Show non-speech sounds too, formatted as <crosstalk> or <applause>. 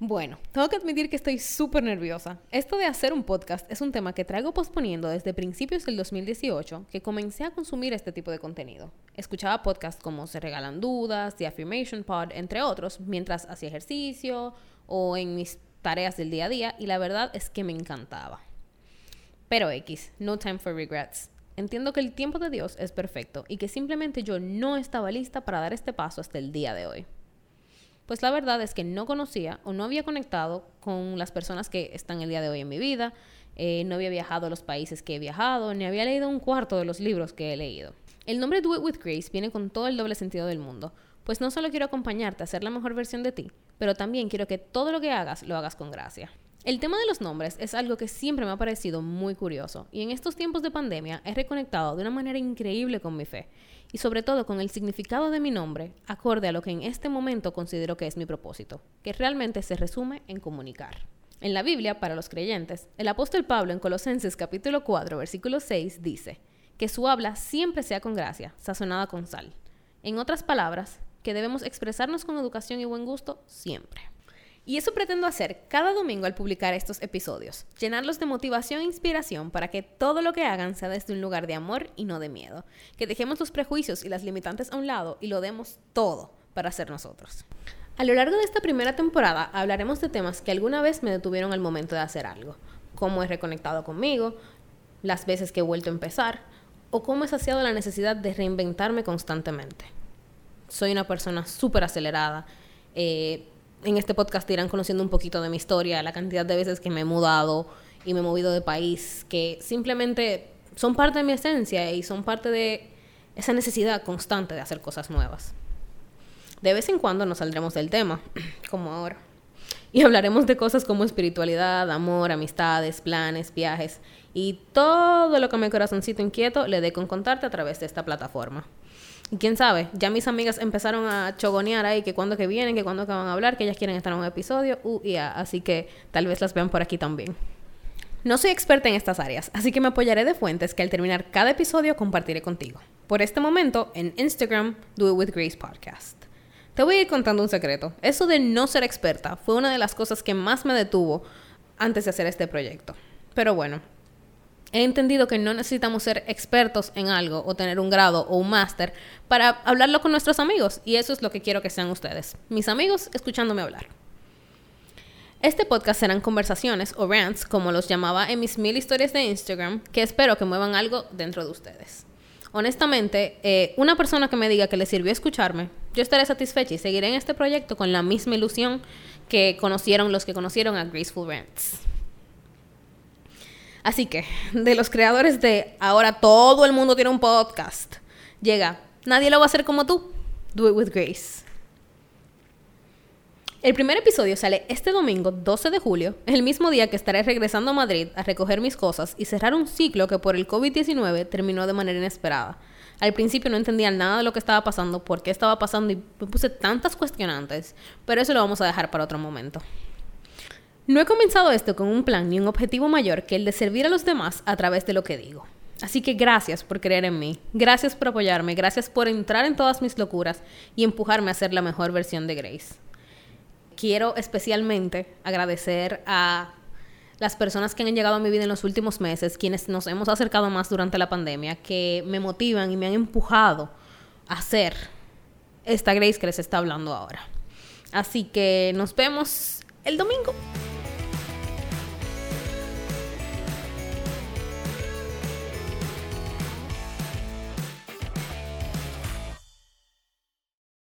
Bueno, tengo que admitir que estoy súper nerviosa. Esto de hacer un podcast es un tema que traigo posponiendo desde principios del 2018, que comencé a consumir este tipo de contenido. Escuchaba podcasts como Se Regalan Dudas, The Affirmation Pod, entre otros, mientras hacía ejercicio o en mis tareas del día a día, y la verdad es que me encantaba. Pero X, no time for regrets. Entiendo que el tiempo de Dios es perfecto y que simplemente yo no estaba lista para dar este paso hasta el día de hoy. Pues la verdad es que no conocía o no había conectado con las personas que están el día de hoy en mi vida, eh, no había viajado a los países que he viajado, ni había leído un cuarto de los libros que he leído. El nombre Do It With Grace viene con todo el doble sentido del mundo, pues no solo quiero acompañarte a ser la mejor versión de ti, pero también quiero que todo lo que hagas lo hagas con gracia. El tema de los nombres es algo que siempre me ha parecido muy curioso y en estos tiempos de pandemia he reconectado de una manera increíble con mi fe y sobre todo con el significado de mi nombre acorde a lo que en este momento considero que es mi propósito, que realmente se resume en comunicar. En la Biblia, para los creyentes, el apóstol Pablo en Colosenses capítulo 4, versículo 6 dice, que su habla siempre sea con gracia, sazonada con sal. En otras palabras, que debemos expresarnos con educación y buen gusto siempre. Y eso pretendo hacer cada domingo al publicar estos episodios, llenarlos de motivación e inspiración para que todo lo que hagan sea desde un lugar de amor y no de miedo, que dejemos los prejuicios y las limitantes a un lado y lo demos todo para ser nosotros. A lo largo de esta primera temporada hablaremos de temas que alguna vez me detuvieron al momento de hacer algo, cómo he reconectado conmigo, las veces que he vuelto a empezar, o cómo he saciado la necesidad de reinventarme constantemente. Soy una persona súper acelerada, eh, en este podcast irán conociendo un poquito de mi historia, la cantidad de veces que me he mudado y me he movido de país, que simplemente son parte de mi esencia y son parte de esa necesidad constante de hacer cosas nuevas. De vez en cuando nos saldremos del tema, <clears throat> como ahora, y hablaremos de cosas como espiritualidad, amor, amistades, planes, viajes y todo lo que mi corazoncito inquieto le dé con contarte a través de esta plataforma. Y quién sabe, ya mis amigas empezaron a chogonear ahí que cuando que vienen, que cuando que van a hablar, que ellas quieren estar en un episodio, uh, y así que tal vez las vean por aquí también. No soy experta en estas áreas, así que me apoyaré de fuentes que al terminar cada episodio compartiré contigo. Por este momento, en Instagram, Do It With Grace Podcast. Te voy a ir contando un secreto. Eso de no ser experta fue una de las cosas que más me detuvo antes de hacer este proyecto. Pero bueno, he entendido que no necesitamos ser expertos en algo o tener un grado o un máster para hablarlo con nuestros amigos y eso es lo que quiero que sean ustedes, mis amigos escuchándome hablar. Este podcast serán conversaciones o rants, como los llamaba en mis mil historias de Instagram, que espero que muevan algo dentro de ustedes. Honestamente, eh, una persona que me diga que le sirvió escucharme, yo estaré satisfecha y seguiré en este proyecto con la misma ilusión que conocieron los que conocieron a Graceful Rants. Así que, de los creadores de ahora todo el mundo tiene un podcast, llega, nadie lo va a hacer como tú. Do it with grace. El primer episodio sale este domingo 12 de julio, el mismo día que estaré regresando a Madrid a recoger mis cosas y cerrar un ciclo que por el COVID-19 terminó de manera inesperada. Al principio no entendía nada de lo que estaba pasando, por qué estaba pasando y me puse tantas cuestionantes, pero eso lo vamos a dejar para otro momento. No he comenzado esto con un plan ni un objetivo mayor que el de servir a los demás a través de lo que digo. Así que gracias por creer en mí, gracias por apoyarme, gracias por entrar en todas mis locuras y empujarme a ser la mejor versión de Grace. Quiero especialmente agradecer a las personas que han llegado a mi vida en los últimos meses, quienes nos hemos acercado más durante la pandemia, que me motivan y me han empujado a ser esta Grace que les está hablando ahora. Así que nos vemos el domingo.